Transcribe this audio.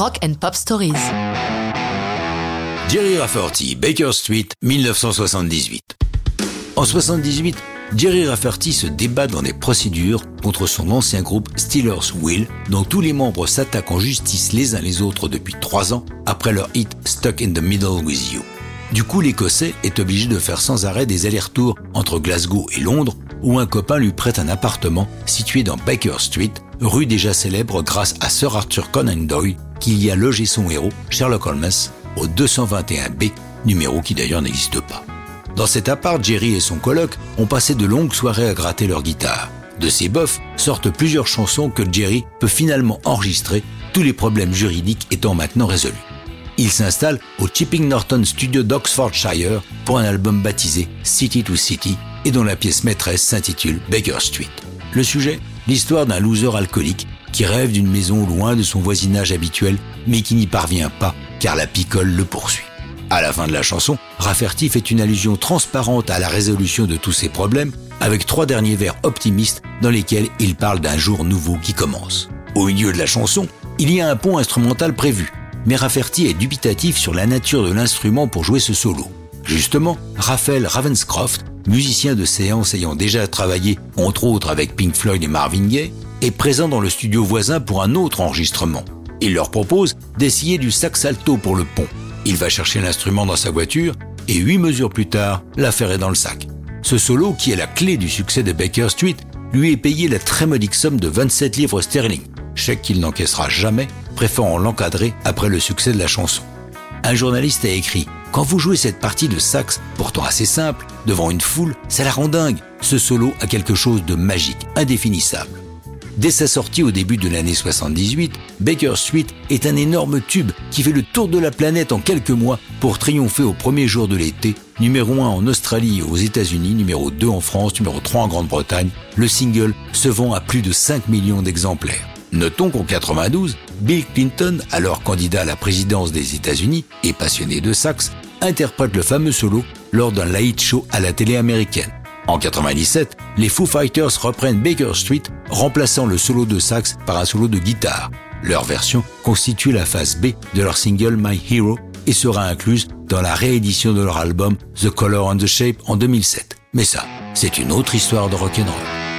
Rock and Pop Stories. Jerry Rafferty, Baker Street, 1978. En 78, Jerry Rafferty se débat dans des procédures contre son ancien groupe Steelers Will, dont tous les membres s'attaquent en justice les uns les autres depuis trois ans après leur hit Stuck in the Middle with You. Du coup, l'Écossais est obligé de faire sans arrêt des allers-retours entre Glasgow et Londres, où un copain lui prête un appartement situé dans Baker Street, rue déjà célèbre grâce à Sir Arthur Conan Doyle, qui y a logé son héros, Sherlock Holmes, au 221B, numéro qui d'ailleurs n'existe pas. Dans cet appart, Jerry et son coloc ont passé de longues soirées à gratter leur guitare. De ces bofs sortent plusieurs chansons que Jerry peut finalement enregistrer, tous les problèmes juridiques étant maintenant résolus. Il s'installe au Chipping Norton Studio d'Oxfordshire pour un album baptisé City to City et dont la pièce maîtresse s'intitule Baker Street. Le sujet? L'histoire d'un loser alcoolique qui rêve d'une maison loin de son voisinage habituel mais qui n'y parvient pas car la picole le poursuit. À la fin de la chanson, Rafferty fait une allusion transparente à la résolution de tous ses problèmes avec trois derniers vers optimistes dans lesquels il parle d'un jour nouveau qui commence. Au milieu de la chanson, il y a un pont instrumental prévu, mais Rafferty est dubitatif sur la nature de l'instrument pour jouer ce solo. Justement, Raphaël Ravenscroft, musicien de séance ayant déjà travaillé entre autres avec Pink Floyd et Marvin Gaye, est présent dans le studio voisin pour un autre enregistrement. Il leur propose d'essayer du sax alto pour le pont. Il va chercher l'instrument dans sa voiture et huit mesures plus tard, l'affaire est dans le sac. Ce solo, qui est la clé du succès de Baker Street, lui est payé la très modique somme de 27 livres sterling, chèque qu'il n'encaissera jamais, préférant l'encadrer après le succès de la chanson. Un journaliste a écrit Quand vous jouez cette partie de sax, pourtant assez simple, devant une foule, ça la rend dingue. Ce solo a quelque chose de magique, indéfinissable. Dès sa sortie au début de l'année 78, Baker Street est un énorme tube qui fait le tour de la planète en quelques mois pour triompher au premier jour de l'été, numéro 1 en Australie et aux États-Unis, numéro 2 en France, numéro 3 en Grande-Bretagne. Le single se vend à plus de 5 millions d'exemplaires. Notons qu'en 92, Bill Clinton, alors candidat à la présidence des États-Unis et passionné de sax, interprète le fameux solo lors d'un late show à la télé américaine. En 97, les Foo Fighters reprennent Baker Street, remplaçant le solo de sax par un solo de guitare. Leur version constitue la phase B de leur single My Hero et sera incluse dans la réédition de leur album The Color and the Shape en 2007. Mais ça, c'est une autre histoire de rock'n'roll.